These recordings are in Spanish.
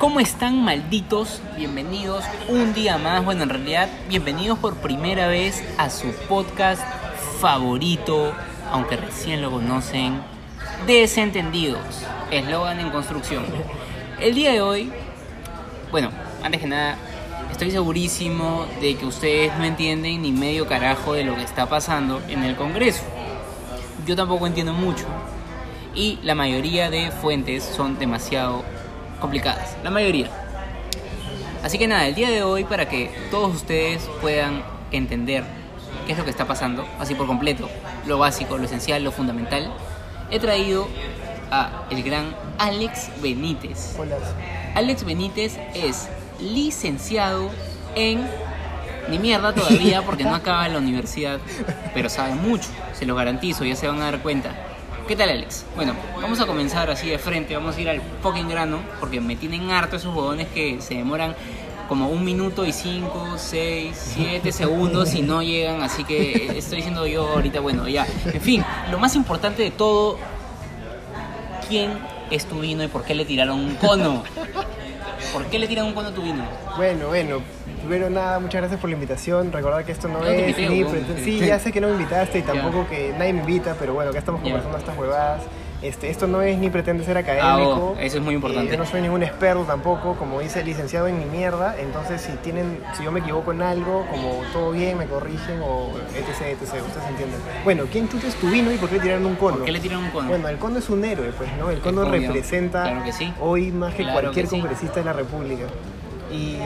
¿Cómo están malditos? Bienvenidos un día más, bueno en realidad bienvenidos por primera vez a su podcast favorito, aunque recién lo conocen, Desentendidos, eslogan en construcción. El día de hoy, bueno, antes que nada, estoy segurísimo de que ustedes no entienden ni medio carajo de lo que está pasando en el Congreso. Yo tampoco entiendo mucho. Y la mayoría de fuentes son demasiado complicadas. La mayoría. Así que nada, el día de hoy para que todos ustedes puedan entender qué es lo que está pasando, así por completo, lo básico, lo esencial, lo fundamental, he traído a el gran Alex Benítez. Hola. Alex Benítez es licenciado en ni mierda todavía porque no acaba la universidad, pero sabe mucho, se lo garantizo, ya se van a dar cuenta. ¿Qué tal Alex? Bueno, vamos a comenzar así de frente, vamos a ir al fucking grano, porque me tienen harto esos huevones que se demoran como un minuto y cinco, seis, siete segundos y no llegan, así que estoy diciendo yo ahorita, bueno, ya. En fin, lo más importante de todo, ¿quién es tu vino y por qué le tiraron un cono? ¿Por qué le tiran un cono a tu vino? Bueno, bueno. Primero nada, muchas gracias por la invitación. Recordar que esto no, No es invité, ni preten- Sí, ya sé que no me invitaste y tampoco que nadie me invita, pero bueno, acá estamos conversando estas huevadas. Este, esto no es ni pretende ser Ah, académico. oh, eso es muy importante. Eh, yo no soy ningún experto tampoco, como dice licenciado en mi mierda. Entonces, si tienen, si yo me equivoco en algo, como todo bien, me corrigen o etc, etc. Ustedes entienden. Bueno, ¿quién chucha es tu vino y por qué le tiraron un cono? ¿Por qué le tiran un cono? Bueno, el cono es un héroe, pues, ¿no? El cono representa Claro que sí. hoy más que Claro cualquier que sí. congresista de la República. Y,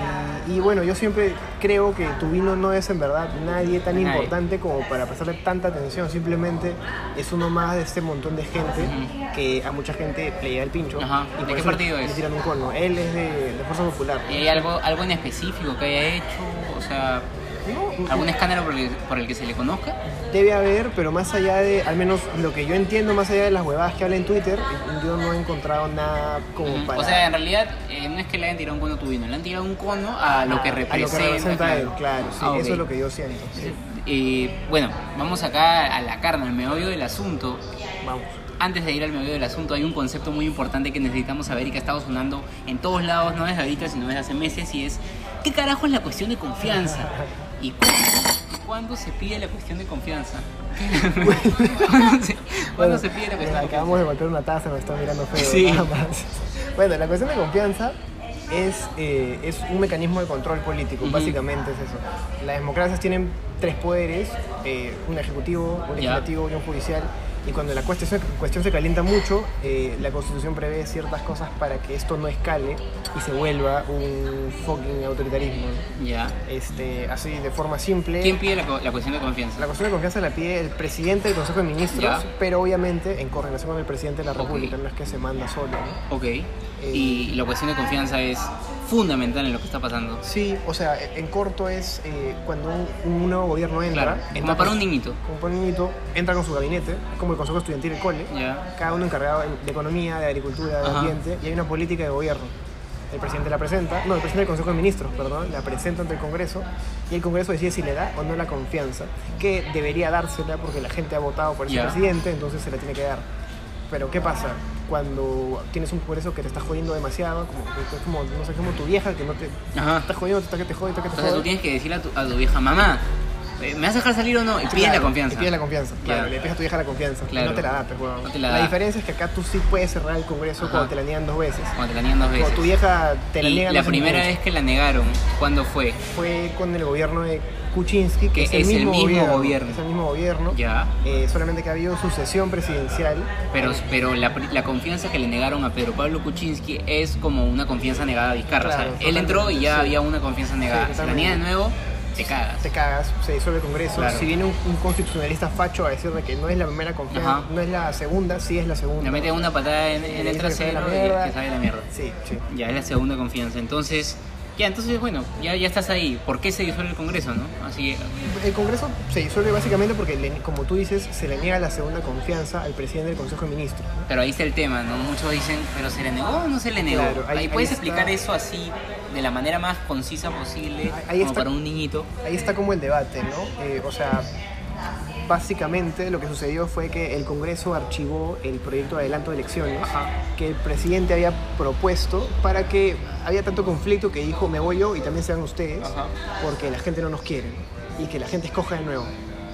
y bueno, yo siempre creo que tu vino no es en verdad nadie tan Nadie. importante como para prestarle tanta atención. Simplemente es uno más de este montón de gente que a mucha gente le llega el pincho. Ajá. Y ¿De qué partido le es? tiran un cono. Él es de, de Fuerza Popular. ¿Y hay algo, algo en específico que haya hecho? O sea, No, ¿algún escándalo por el, por el que se le conozca? Debe haber, pero más allá de, al menos lo que yo entiendo, más allá de las huevadas que habla en Twitter, yo no he encontrado nada como para... O sea, en realidad eh, no es que le hayan tirado un cono a tu vino, le han tirado un cono a lo que a representa. lo que representa él, claro. Sí, Ah. Eso es lo que yo siento. sí. Y bueno, vamos acá a la carne, al meollo del asunto. Vamos. Antes de ir al meollo del asunto, hay un concepto muy importante que necesitamos saber y que ha estado sonando en todos lados, no desde ahorita, sino desde hace meses, y es ¿qué carajo es la cuestión de confianza? ¿Y cuándo, se pide la cuestión de confianza? ¿Cuándo se, cuándo Bueno, se pide la cuestión de mira, confianza? Acabamos de golpear una taza, me está mirando feo. Sí. Nada más. Bueno, la cuestión de confianza es, eh, es un mecanismo de control político, Ujú. básicamente es eso. Las democracias tienen tres poderes, eh, un ejecutivo, un legislativo y un judicial. Y cuando la cuestión, cuestión se calienta mucho, eh, la constitución prevé ciertas cosas para que esto no escale y se vuelva un fucking autoritarismo. Ya. Este, así, de forma simple. ¿Quién pide la, cuestión de confianza? La cuestión de confianza la pide el presidente del Consejo de Ministros, pero obviamente en coordinación con el presidente de la. República, no es que se manda solo. ¿no? Ok. Y la cuestión de confianza es fundamental en lo que está pasando. Sí, o sea, en corto es eh, cuando un, un nuevo gobierno entra, Claro, entra como para un niñito. como para un niñito, entra con su gabinete, como el Consejo Estudiantil del Cole, cada uno encargado de economía, de agricultura, de Ajá. ambiente, y hay una política de gobierno. El presidente la presenta, no, el presidente del Consejo de Ministros, perdón, la presenta ante el Congreso y el Congreso decide si le da o no la confianza, que debería dársela porque la gente ha votado por ese Ya. presidente, entonces se la tiene que dar. Pero ¿qué pasa? Cuando tienes un Congreso que te está jodiendo demasiado, como, es como, no sé, como tu vieja que no te, Ajá. está jodiendo, te está que te jode, está que te Entonces tú jode. tienes que decirle a tu, a tu vieja, mamá, ¿me vas a dejar salir o no? Y pide la Claro, confianza. Y pide la confianza, claro. Le pides a tu vieja la confianza. Claro. No te la da, pues. No te la la diferencia es que acá tú sí puedes cerrar el Congreso Ajá. cuando te la niegan dos veces. Cuando te la niegan dos veces. Cuando tu vieja te la y niega la primera vez que la negaron, ¿cuándo fue? fue con el gobierno de Kuczynski, que, Que es, el, mismo gobierno, Es el mismo gobierno. Ya. Eh, solamente que ha habido sucesión presidencial. Pero, pero la, la confianza que le negaron a Pedro Pablo Kuczynski es como una confianza negada a Vizcarra. Claro, o sea, él entró y ya sí. había una confianza negada. Sí, si la niega de nuevo, te cagas. Te cagas, se disuelve el Congreso. Claro. Si viene un, un constitucionalista facho a decir de que no es la primera confianza, Ajá. no es la segunda, sí es la segunda. Le mete una patada en, el que trasero mierda. que sabe la mierda. Sí, sí. Ya es la segunda confianza. Entonces, ya, entonces, bueno, ya, ya estás ahí. ¿Por qué se disuelve el Congreso, no? Así, El Congreso se disuelve básicamente porque, le- como tú dices, se le niega la segunda confianza al presidente del Consejo de Ministros. ¿no? pero ahí está el tema, ¿no? Muchos dicen, pero se le negó o no se le negó. Claro, ahí- ahí, puedes ahí está. explicar eso así, de la manera más concisa posible, Ahí como está. para un niñito. Ahí está como el debate, ¿no? Eh, o sea, básicamente lo que sucedió fue que el Congreso archivó el proyecto de adelanto de elecciones Ajá. que el presidente había propuesto para que había tanto conflicto que dijo me voy yo y también se van ustedes Ajá. porque la gente no nos quiere y que la gente escoja de nuevo.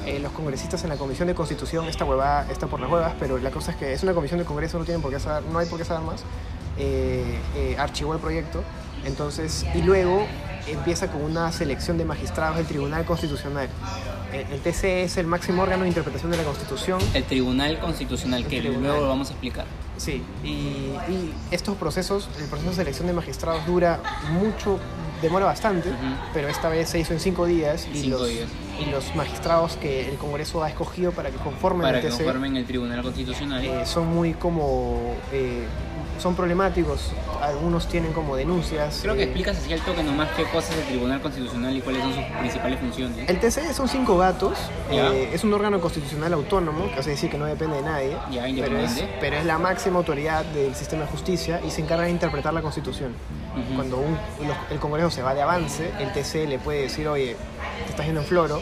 Eh, los congresistas en la Comisión de Constitución, esta huevada está por las huevas, pero la cosa es que es una comisión de Congreso, no, tienen por qué saber, no hay por qué saber más, eh, eh, archivó el proyecto, entonces, y luego empieza con una selección de magistrados del Tribunal Constitucional. El TC es el máximo órgano de interpretación de la Constitución, El Tribunal Constitucional, que tribunal. luego lo vamos a explicar. Sí, y, y estos procesos, el proceso de selección de magistrados dura mucho, demora bastante, pero esta vez se hizo en cinco días y, Cinco los, días. y los magistrados que el Congreso ha escogido para que conformen Para el que TC conformen el Tribunal Constitucional. eh, son muy como... eh, son problemáticos, algunos tienen como denuncias. Creo que eh, explicas así al toque nomás qué cosa es el Tribunal Constitucional y cuáles son sus principales funciones. El TC son cinco gatos, Ya. eh, es un órgano constitucional autónomo, que hace decir que no depende de nadie, Ya, pero, es, pero es la máxima autoridad del sistema de justicia y se encarga de interpretar la Constitución. Ujú. Cuando un- los- el Congreso se va de avance, el TC le puede decir, oye, te estás yendo en floro.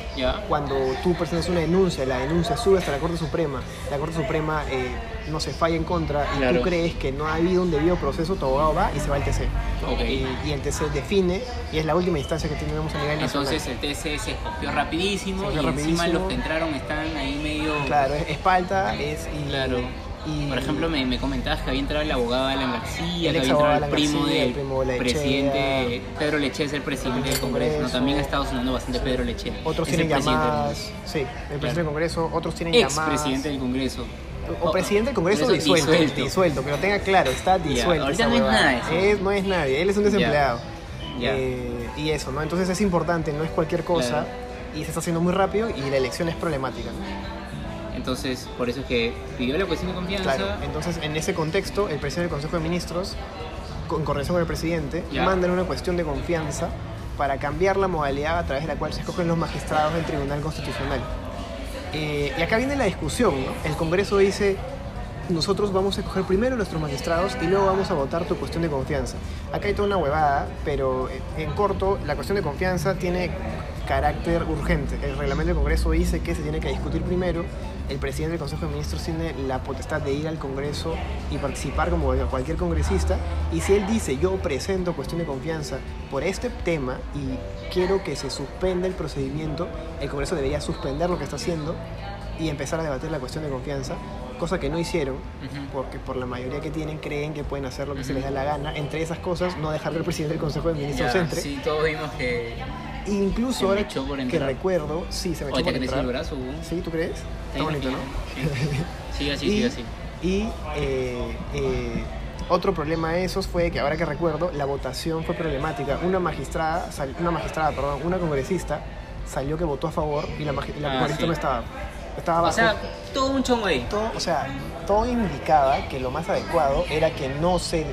Cuando tú presentas una denuncia, la denuncia sube hasta la Corte Suprema, la Corte Suprema eh, no se falla en contra y Claro. tú crees que no ha habido un debido proceso, tu abogado va y se va al TC. Ok. Y, y el TC define y es la última instancia que tenemos a nivel nacional. Entonces el TC se escogió rapidísimo Se y encima los que entraron están ahí medio... Claro, es, es falta, es... Y, Claro. y- Por ejemplo, me, me comentabas que había entrado el abogado Alan García, El que había entrado el primo García, del el primo de Lechea. presidente, Pedro Leche es el presidente del Congreso. También ha estado sonando bastante Pedro Leche. Otros Es tienen el llamadas... Sí, el presidente Claro. del Congreso, otros tienen Ex llamadas... presidente del Congreso. O presidente del Congreso disuelto, disuelto. disuelto, pero tenga claro, está disuelto. ahorita no es no nadie, él es un desempleado. Eh, y eso, ¿no? Entonces es importante, no es cualquier cosa Claro. y se está haciendo muy rápido y la elección es problemática. Entonces, por eso es que pidió la cuestión de confianza. Claro, entonces en ese contexto, el presidente del Consejo de Ministros, con corrección con el presidente, mandan una cuestión de confianza para cambiar la modalidad a través de la cual se escogen los magistrados del Tribunal Constitucional. Eh, y acá viene la discusión, ¿no? El Congreso dice, nosotros vamos a escoger primero nuestros magistrados y luego vamos a votar tu cuestión de confianza. Acá hay toda una huevada, pero eh, en corto, la cuestión de confianza tiene carácter urgente. El reglamento del Congreso dice que se tiene que discutir primero. El presidente del Consejo de Ministros tiene la potestad de ir al Congreso y participar como cualquier congresista. Y si él dice, yo presento cuestión de confianza por este tema y quiero que se suspenda el procedimiento, el Congreso debería suspender lo que está haciendo y empezar a debatir la cuestión de confianza, cosa que no hicieron, porque por la mayoría que tienen creen que pueden hacer lo que se les da la gana. Entre esas cosas, no dejar que el presidente del Consejo de Ministros Ya, entre. Sí, todos vimos que. E incluso Se ahora echó por que recuerdo, sí, se me echó te por creció el brazo. Sí, ¿tú crees? Está bonito, ¿no? Sí. Sigue así, y, sigue así. y, eh, eh, otro problema de esos fue que ahora que recuerdo, la votación fue problemática. Una magistrada, sal- una magistrada, perdón, una congresista salió que votó a favor y la, magi- la Ah, congresista sí. no estaba. Estaba O abajo. sea, todo un chongo ahí. todo, o sea, todo indicaba que lo más adecuado era que no se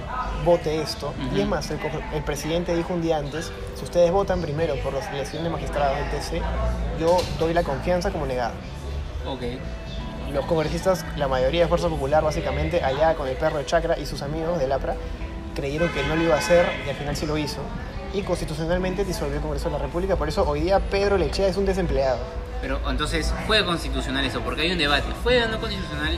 vote esto. Y es más, el presidente dijo un día antes, si ustedes votan primero por la elección de magistrados del TC, yo doy la confianza como negada. Ok. Los congresistas, la mayoría de Fuerza Popular, básicamente, allá con el perro de Chacra y sus amigos del APRA, creyeron que no lo iba a hacer y al final sí lo hizo. Y constitucionalmente disolvió el Congreso de la República. Por eso hoy día Pedro Lechea es un desempleado. Pero entonces, ¿fue constitucional eso? Porque hay un debate. ¿Fue o no constitucional?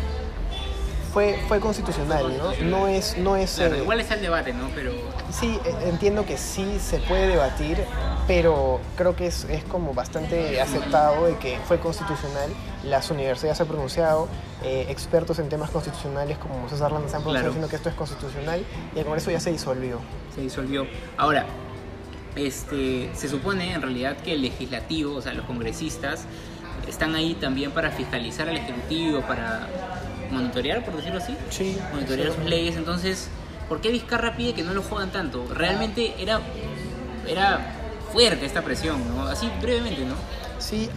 Fue, fue constitucional, ¿no? No es... No es Claro, eh, igual está el debate, ¿no? Pero. Sí, e- entiendo que sí se puede debatir, pero creo que es, es como bastante aceptado de que fue constitucional. Las universidades se han pronunciado, eh, expertos en temas constitucionales como César Lanza se han pronunciado Claro. diciendo que esto es constitucional y el Congreso ya se disolvió. se disolvió. Ahora, este, se supone en realidad que el legislativo, o sea, los congresistas, están ahí también para fiscalizar al ejecutivo, para monitorear, por decirlo así, Sí. monitorear sus leyes. Entonces, ¿por qué Vizcarra pide que no lo jodan tanto? Realmente era, era fuerte esta presión, ¿no? Así brevemente, ¿no? Sí,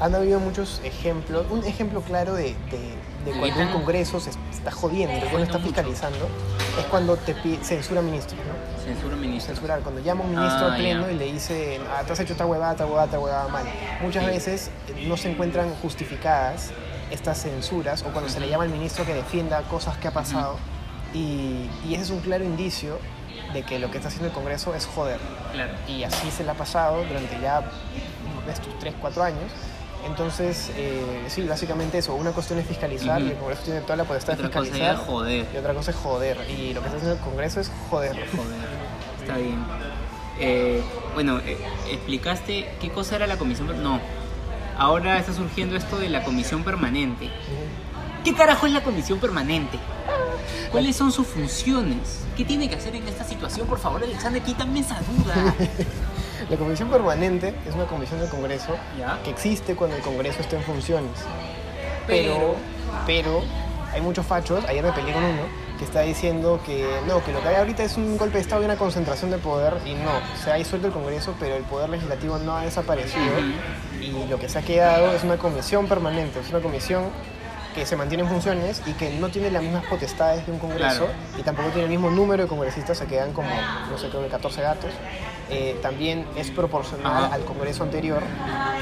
han habido muchos ejemplos. Un ejemplo claro de, de- de cuando un Congreso se está jodiendo, jodiendo está fiscalizando, es cuando te pi- censura ministros, ¿no? Censura ministro. censurar. Cuando llama un ministro Ah, al pleno y le dice, ah, tú has hecho esta huevada, esta huevada, esta huevada mal. Muchas Sí. veces eh, no se encuentran justificadas estas censuras o cuando se le llama al ministro que defienda cosas que ha pasado. y, y ese es un claro indicio de que lo que está haciendo el Congreso es joder. Claro. Y así se le ha pasado durante ya estos 3, 4 años. Entonces, eh, sí, básicamente eso. Una cuestión es fiscalizar y el Congreso tiene toda la potestad de Otra cosa fiscalizar. ya joder. Y otra cosa es joder. Y lo que está haciendo el Congreso es joder. Joder, está bien. Eh, bueno, eh, explicaste qué cosa era la comisión. No, ahora está surgiendo esto de la comisión permanente. ¿Qué carajo es la comisión permanente? ¿Cuáles son sus funciones? ¿Qué tiene que hacer en esta situación? Por favor, Alexander, quítame esa duda. La comisión permanente es una comisión del Congreso ¿Ya? que existe cuando el Congreso está en funciones. Pero- Pero, pero hay muchos fachos, ayer me peleé con uno, que está diciendo que no, que lo que hay ahorita es un golpe de Estado y una concentración de poder, y no, se ha disuelto el Congreso, pero el poder legislativo no ha desaparecido, y lo que se ha quedado es una comisión permanente, es una comisión que se mantiene en funciones y que no tiene las mismas potestades de un Congreso Claro. y tampoco tiene el mismo número de congresistas, se quedan como, no sé, creo que 14 gatos. Eh, también es proporcional Ajá. al Congreso anterior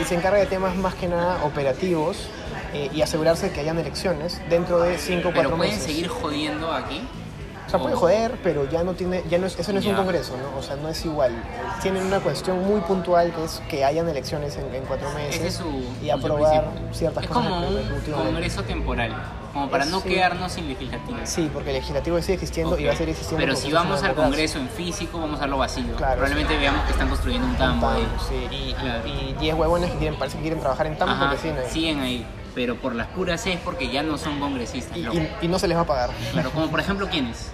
y se encarga de temas más que nada operativos eh, y asegurarse que hayan elecciones dentro de 5 o 4 Pero pueden meses. seguir jodiendo aquí. O sea, puede joder, pero ya no tiene, ya no es, eso no es un. Congreso, ¿no? O sea, no es igual. Tienen una cuestión muy puntual que es que hayan elecciones en, en cuatro meses su. y aprobar ciertas Es cosas como un congreso temporal. Como para no Sí. quedarnos sin legislativo. Sí, porque el legislativo sigue existiendo y va a seguir existiendo. Pero si vamos al. Congreso en físico, vamos a verlo vacío. Claro, Probablemente veamos que están construyendo un tambo ahí. Sí, y, Claro. y 10 huevones que quieren, parece que quieren trabajar en Tambo Ajá, porque siguen ahí. siguen ahí. Pero por las puras es porque ya no son congresistas. Y, loco. y- y no se les va a pagar. Claro, como por ejemplo, ¿quiénes?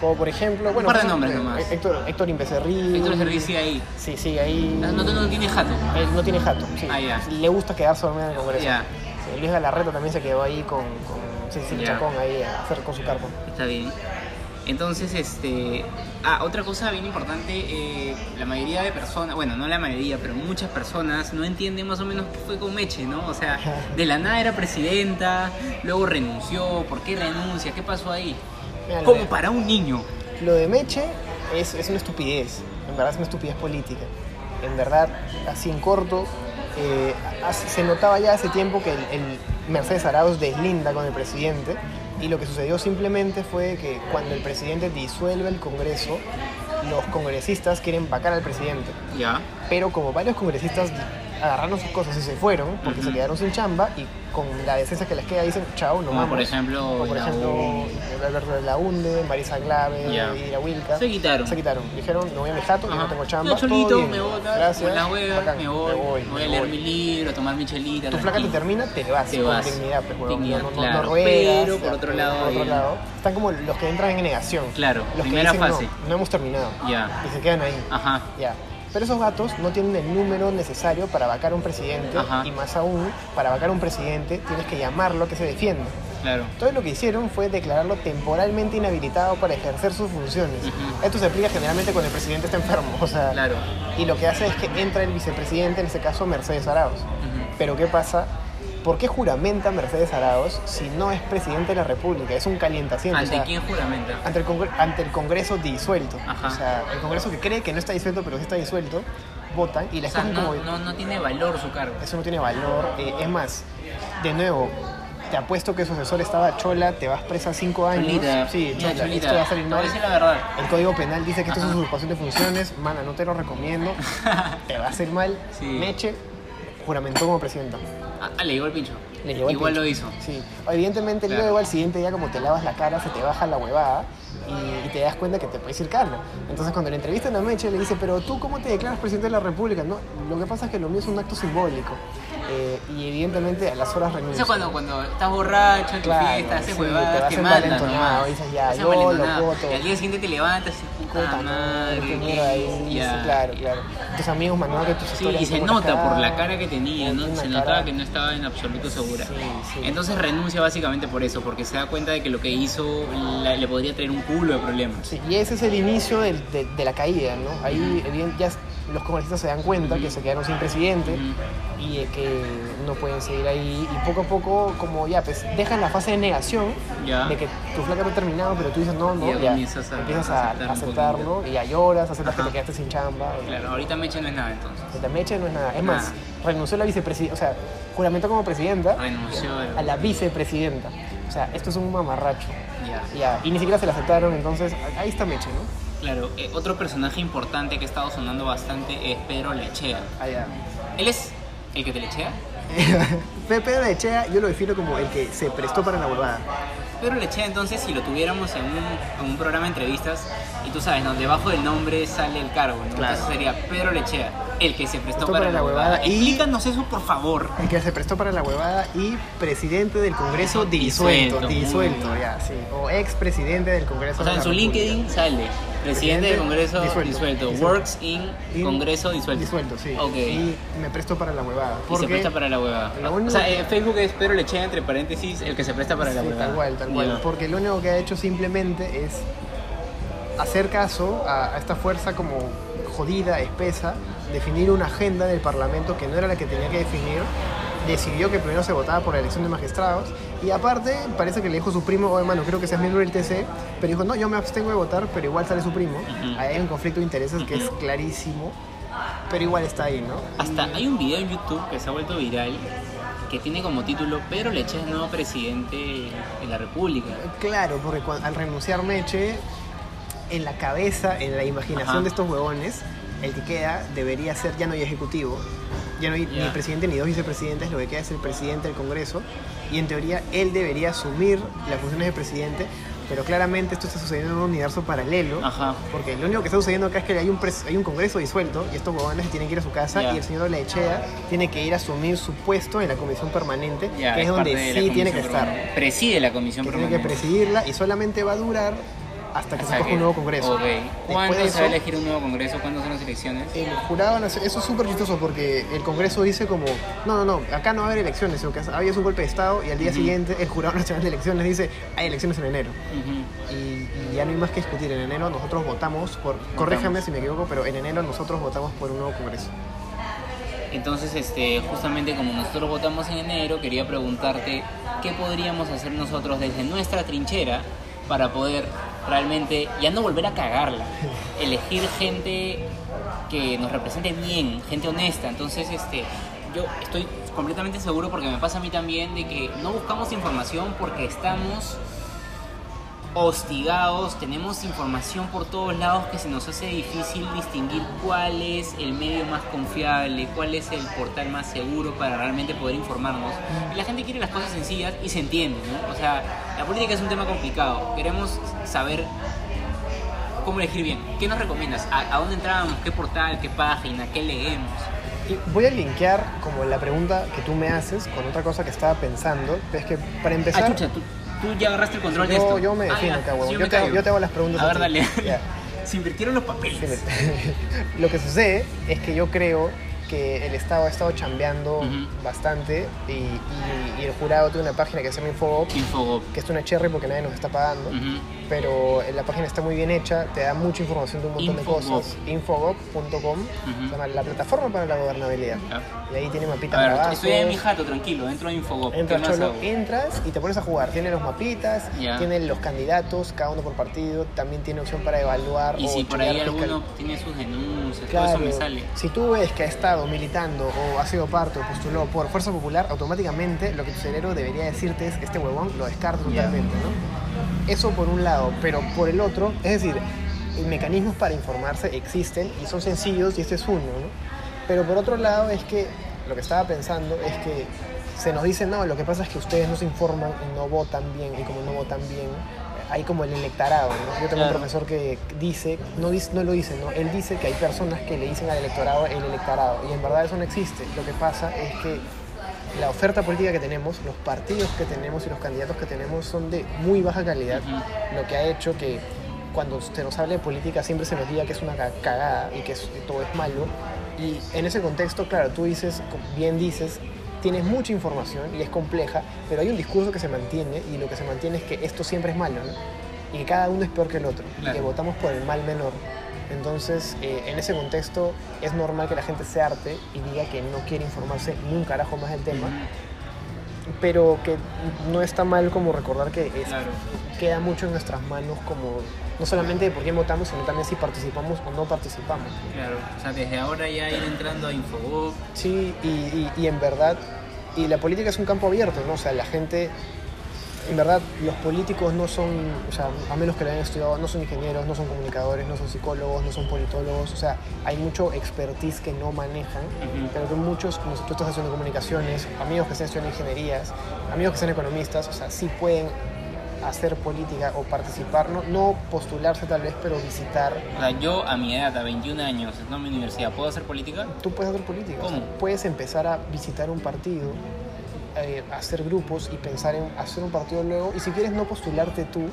Como por ejemplo, bueno, par de nombres eh, nomás. Héctor, Héctor Imbecerril. Héctor Serrí sigue ahí. Sí, sí, ahí. No, no, no tiene jato. Él no tiene jato. Sí. Ah, ya. Le gusta quedarse dormido en el Congreso. Ya. Sí, Luis Galarreta también se quedó ahí con, con Cecilia Ya. Chacón ahí a hacer con su cargo. Está bien. Entonces, este. Ah, otra cosa bien importante, eh, la mayoría de personas, bueno, no la mayoría, pero muchas personas no entienden más o menos qué fue con Meche, ¿no? O sea, de la nada era presidenta, luego renunció, ¿por qué renuncia? ¿Qué pasó ahí? Mira, Como de- para un niño. Lo de Meche es, es una estupidez, en verdad es una estupidez política. En verdad, así en corto, eh, se notaba ya hace tiempo que el, el Mercedes Arauz deslinda con el presidente y lo que sucedió simplemente fue que cuando el presidente disuelve el Congreso, los congresistas quieren vacar al presidente. Ya. Pero como varios congresistas agarraron sus cosas y se fueron porque se quedaron sin chamba y con la defensa que les queda dicen chao, no Como vamos. por ejemplo, Como por la ejemplo U. Alberto de la Unde, Marisa Glave, Ya. Ira Wilca. Se quitaron. Se quitaron. Dijeron, me voy a mi jato, no tengo chamba. Yo solito me voy a Gracias. huevas, bacán, me voy, me voy, voy a leer mi libro, a tomar mi chelita. Tu flaca te termina, te vas. Te con vas. dignidad, pues, huevón. Dignidad, no, no, no, claro. no ruegas, Pero, por otro lado, por otro lado, están como los que entran en negación. Claro, los primera que dicen, fase. No, no hemos terminado. Ya. Y se quedan ahí. Ajá. Ya. Pero esos gatos no tienen el número necesario para vacar a un presidente Ajá. y más aún, para vacar a un presidente tienes que llamarlo a que se defienda. Claro. Entonces lo que hicieron fue declararlo temporalmente inhabilitado para ejercer sus funciones. Esto se aplica generalmente cuando el presidente está enfermo, o sea, Claro. y lo que hace es que entra el vicepresidente, en este caso Mercedes Arauz. Pero ¿qué pasa? ¿Por qué juramenta Mercedes Arauz si no es presidente de la República? Es un calientaciento. o ¿Ante sea, quién juramenta? ante el, Congre- ante el Congreso disuelto. Ajá. O sea, el Congreso que cree que no está disuelto, pero sí está disuelto, votan y la O sea, escogen no, como... no, no tiene valor su cargo. Eso no tiene valor. eh, es más, de nuevo, te apuesto que su asesor estaba chola, te vas presa cinco años. Cholita. Sí, chola, Cholita. esto va a salir mal. la verdad. El Código Penal dice que esto es Ajá. usurpación de funciones. Mana, no te lo recomiendo. te va a hacer mal. Sí. Meche juramentó como presidenta. Ah, ah, le llegó el pincho. Le llegó el Igual pincho. lo hizo. Sí. Evidentemente, Claro. luego al siguiente día, como te lavas la cara, se te baja la huevada y, y te das cuenta que te puedes ir carne. Entonces, cuando le entrevistan a Meche, le dice, pero tú, ¿cómo te declaras presidente de la República? No, lo que pasa es que lo mío es un acto simbólico. Eh, y evidentemente a las horas renuncia. Eso es cuando, cuando estás borracho en tu Claro, fiesta, haces sí, huevadas, te vas te mandan nomás. dices, ya, yo lo voto. Y al día siguiente te levantas y Ya. Claro, claro. Tus amigos mandaban que tus Sí, historias y se nota por la cara que tenía, ¿no? Se notaba cara- que no estaba en absoluto segura. Sí. Entonces renuncia básicamente por eso, porque se da cuenta de que lo que hizo la- le podría traer un culo de problemas. Sí, y ese es el inicio del- de, de la caída, ¿no? Ahí ya los congresistas se dan cuenta que se quedaron sin presidente y eh, que no pueden seguir ahí y poco a poco como ya pues dejan la fase de negación Ya. de que tu flaca no ha terminado pero tú dices no, no, Y ya ya, a empiezas a, aceptar aceptarlo y ya lloras, aceptas que Ajá. te quedaste sin chamba. y- Claro, ahorita Meche no es nada entonces. La mecha no es nada. Es más, renunció a la vicepresidenta, o sea, juramentó como presidenta Renunció a la vicepresidenta. O sea, esto es un mamarracho. Ya. Ya, y ni siquiera se la aceptaron, entonces ahí está Meche, ¿no? Claro, eh, otro personaje importante que ha estado sonando bastante es Pedro Lechea. Allá. ¿Él es el que te lechea? Pedro Lechea yo lo defino como el que se prestó para la huevada. Pedro Lechea, entonces, si lo tuviéramos en un, en un programa de entrevistas, y tú sabes, ¿no? Debajo del nombre sale el cargo, ¿no? Claro. Entonces sería Pedro Lechea, el que se prestó para, para la huevada. huevada y- Explícanos eso, por favor. El que se prestó para la huevada y presidente del Congreso Disuelto, disuelto. ya, sí. O expresidente del Congreso O sea, de en su República. LinkedIn sale presidente del Congreso Disuelto. disuelto, Disuelto. works in, In- Congreso disuelto. Disuelto, sí. Ok. Y me presto para la huevada. Y se presta para la huevada. O sea, que- en Facebook es Pedro Lechea, entre paréntesis, el que se presta para la huevada. tal cual, tal cual. Porque lo único que ha hecho simplemente es hacer caso a, a esta fuerza como jodida, espesa, definir una agenda del Parlamento que no era la que tenía que definir, decidió que primero se votaba por la elección de magistrados y aparte parece que le dijo su primo, oh hermano, creo que seas miembro del TC, pero dijo, no, yo me abstengo de votar, pero igual sale su primo. Ahí hay un conflicto de intereses que es clarísimo, pero igual está ahí, ¿no? Hasta hay un video en YouTube que se ha vuelto viral que tiene como título Pedro Lechea es nuevo presidente de la República. Claro, porque al renunciar Meche, en la cabeza, en la imaginación Ajá. de estos huevones, el que queda debería ser ya no hay ejecutivo, ya no hay ni presidente ni dos vicepresidentes, lo que queda es el presidente del Congreso, y en teoría él debería asumir las funciones de presidente, pero claramente esto está sucediendo en un universo paralelo, Ajá. porque lo único que está sucediendo acá es que hay un, hay un Congreso disuelto y estos huevones tienen que ir a su casa y el señor Lechea tiene que ir a asumir su puesto en la comisión permanente, que es donde sí tiene que estar permanente. Preside la comisión que tiene que permanente. presidirla y solamente va a durar hasta que Hasta se coja un nuevo congreso. Ok. ¿Cuándo se va a elegir un nuevo congreso? ¿Cuándo son las elecciones? el jurado, eso es súper chistoso porque el congreso dice como, no, no, no, acá no va a haber elecciones, sino que había un golpe de estado y al día siguiente el jurado nacional de elecciones dice, hay elecciones en enero. Y, y ya no hay más que discutir, en enero nosotros votamos por, corréjame si me equivoco, pero en enero nosotros votamos por un nuevo congreso. Entonces, este, justamente como nosotros votamos en enero, quería preguntarte qué podríamos hacer nosotros desde nuestra trinchera para poder realmente ya no volver a cagarla, elegir gente que nos represente bien, gente honesta. Entonces, este, yo estoy completamente seguro porque me pasa a mí también de que no buscamos información porque estamos hostigados, tenemos información por todos lados que se nos hace difícil distinguir cuál es el medio más confiable, cuál es el portal más seguro para realmente poder informarnos. Y la gente quiere las cosas sencillas y se entiende, ¿no? O sea, la política es un tema complicado. Queremos saber cómo elegir bien. ¿Qué nos recomiendas? ¿A, a dónde entramos? ¿Qué portal? ¿Qué página? ¿Qué leemos? Voy a linkear como la pregunta que tú me haces con otra cosa que estaba pensando, es que para empezar... Ah, chucha, tú, tú ya agarraste el control de Yo, esto. yo me Ah, defino huevón. sí, Yo, callo. yo te hago las preguntas. A ver, dale. Ya. Se invirtieron los papeles. Lo que sucede es que yo creo que el Estado ha estado chambeando Ujú. bastante y, y- y el jurado tiene una página que se llama Infogop, Infogop. que es una cherry porque nadie nos está pagando, Ujú. pero la página está muy bien hecha, te da mucha información de un montón Infogop. de cosas. Infogop.com, se llama la plataforma para la gobernabilidad. Y ahí tiene mapitas A ver, bravazos. estoy en mi jato, tranquilo, entro a Infogop. Entras, ¿Qué más cholo, entras y te pones a jugar. Tiene los mapitas, Ya. tiene los candidatos, cada uno por partido. También tiene opción para evaluar. Y o si por ahí fiscal- alguno tiene sus denuncias, Claro, todo eso me sale. si tú ves que ha estado militando o ha sido parte o postuló por Fuerza Popular, automáticamente lo que tu cerebro debería decirte es este huevón lo descarta Ya. totalmente, ¿no? Eso por un lado, pero por el otro, es decir, mecanismos para informarse existen y son sencillos y este es uno, ¿no? Pero por otro lado es que lo que estaba pensando es que se nos dice, no, lo que pasa es que ustedes no se informan y no votan bien, y como no votan bien, hay como el electorado, ¿no? Yo tengo Claro. un profesor que dice, no, dice, no lo dice, ¿no? Él dice que hay personas que le dicen al electorado el electorado, y en verdad eso no existe. Lo que pasa es que la oferta política que tenemos, los partidos que tenemos y los candidatos que tenemos son de muy baja calidad, lo que ha hecho que cuando se nos hable de política siempre se nos diga que es una ca- cagada y que es- que todo es malo. Y en ese contexto, claro, tú dices, bien dices, tienes mucha información y es compleja, pero hay un discurso que se mantiene y lo que se mantiene es que esto siempre es malo, ¿no? Y que cada uno es peor que el otro, y que votamos por el mal menor. Entonces, eh, en ese contexto, es normal que la gente se arte y diga que no quiere informarse ni un carajo más del tema, pero que no está mal como recordar que es- Claro. queda mucho en nuestras manos como no solamente de por quién votamos, sino también si participamos o no participamos. Claro, o sea, desde ahora ya ir entrando a Infogop. Sí, y, y- y en verdad, y la política es un campo abierto, ¿no? O sea, la gente en verdad los políticos no son, o sea, a menos que lo hayan estudiado, no son ingenieros, no son comunicadores, no son psicólogos, no son politólogos, o sea, hay mucho expertise que no manejan, Ujú. pero que muchos, como si tú estás haciendo comunicaciones, amigos que están estudiando ingenierías, amigos que son economistas, o sea, sí pueden hacer política o participar, no, no postularse tal vez, pero visitar. O sea, yo a mi edad, a 21 años, en mi universidad, ¿puedo hacer política? Tú puedes hacer política, o sea, ¿Cómo? puedes empezar a visitar un partido, eh, hacer grupos y pensar en hacer un partido luego, y si quieres no postularte tú,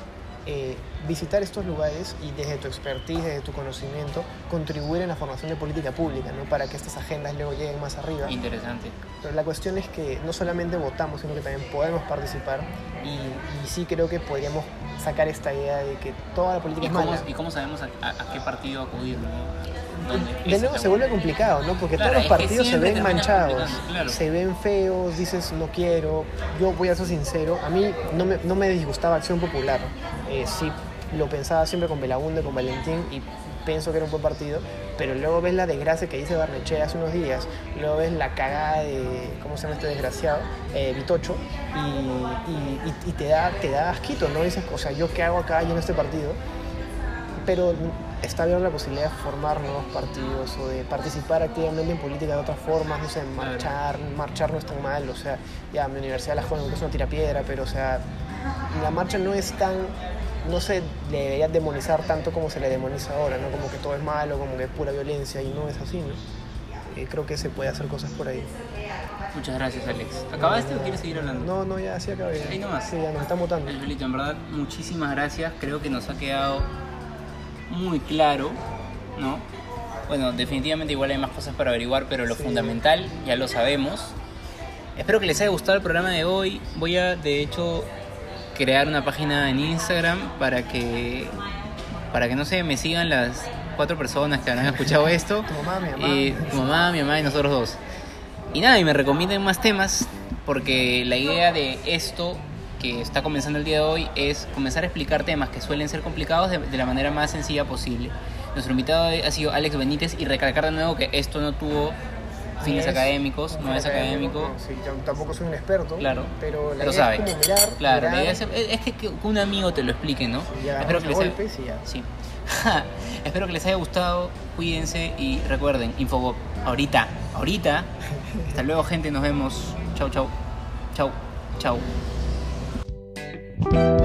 eh, visitar estos lugares y desde tu expertise, desde tu conocimiento, contribuir en la formación de política pública, ¿no? para que estas agendas luego lleguen más arriba. Interesante. Pero la cuestión es que no solamente votamos, sino que también podemos participar y, y sí creo que podríamos sacar esta idea de que toda la política ¿Y es cómo, mala. y cómo sabemos a, a- a qué partido acudir? ¿no? De nuevo se vuelve complicado, ¿no? Porque todos los partidos se ven manchados, se ven feos, dices no quiero. Yo voy a ser sincero, a mí no me, no me disgustaba Acción Popular. Eh, sí, lo pensaba siempre con Belaunde, con Valentín y pienso que era un buen partido, pero luego ves la desgracia que dice Barnechea hace unos días, luego ves la cagada de, ¿cómo se llama este desgraciado? Eh, Vitocho, y, y- te, da, te da asquito, ¿no? Dices, o sea, ¿yo qué hago acá en este partido? pero está bien la posibilidad de formar nuevos partidos o de participar activamente en política de otras formas, no sé, marchar, marchar no es tan mal, o sea, ya mi universidad la joven es una tirapiedra, pero o sea, la marcha no es tan, no se le debería demonizar tanto como se le demoniza ahora, ¿no? Como que todo es malo, como que es pura violencia y no es así, ¿no? Eh, creo que se puede hacer cosas por ahí. Muchas gracias, Alex. ¿Acabaste o quieres seguir hablando? No, no, ya, sí acabé. Ahí nomás. Sí, ya nos está mutando. El Felito, en verdad, muchísimas gracias. Creo que nos ha quedado muy claro, ¿no? Bueno, definitivamente igual hay más cosas para averiguar, pero lo Sí. fundamental ya lo sabemos. Espero que les haya gustado el programa de hoy. Voy a, de hecho, crear una página en Instagram para que, para que no sé, me sigan las cuatro personas que habrán escuchado esto. Tu mamá, mi mamá. Tu mamá, mi mamá y nosotros dos. Y nada, y me recomienden más temas, porque la idea de esto que está comenzando el día de hoy es comenzar a explicar temas que suelen ser complicados de, de la manera más sencilla posible. Nuestro invitado ha sido Alex Benítez y recalcar de nuevo que esto no tuvo fines Es- académicos, no es académico. Sí, yo tampoco soy un experto, Claro, pero la pero idea sabe. es como mirar, Claro, la idea es, es que, que un amigo te lo explique, ¿no? y ya Espero que les haya- golpes y ya. Sí. Espero que les haya gustado. Cuídense y recuerden, Infobop, ahorita, ahorita. Hasta luego, gente. Nos vemos. Chau, chau. Chau, chau. thank you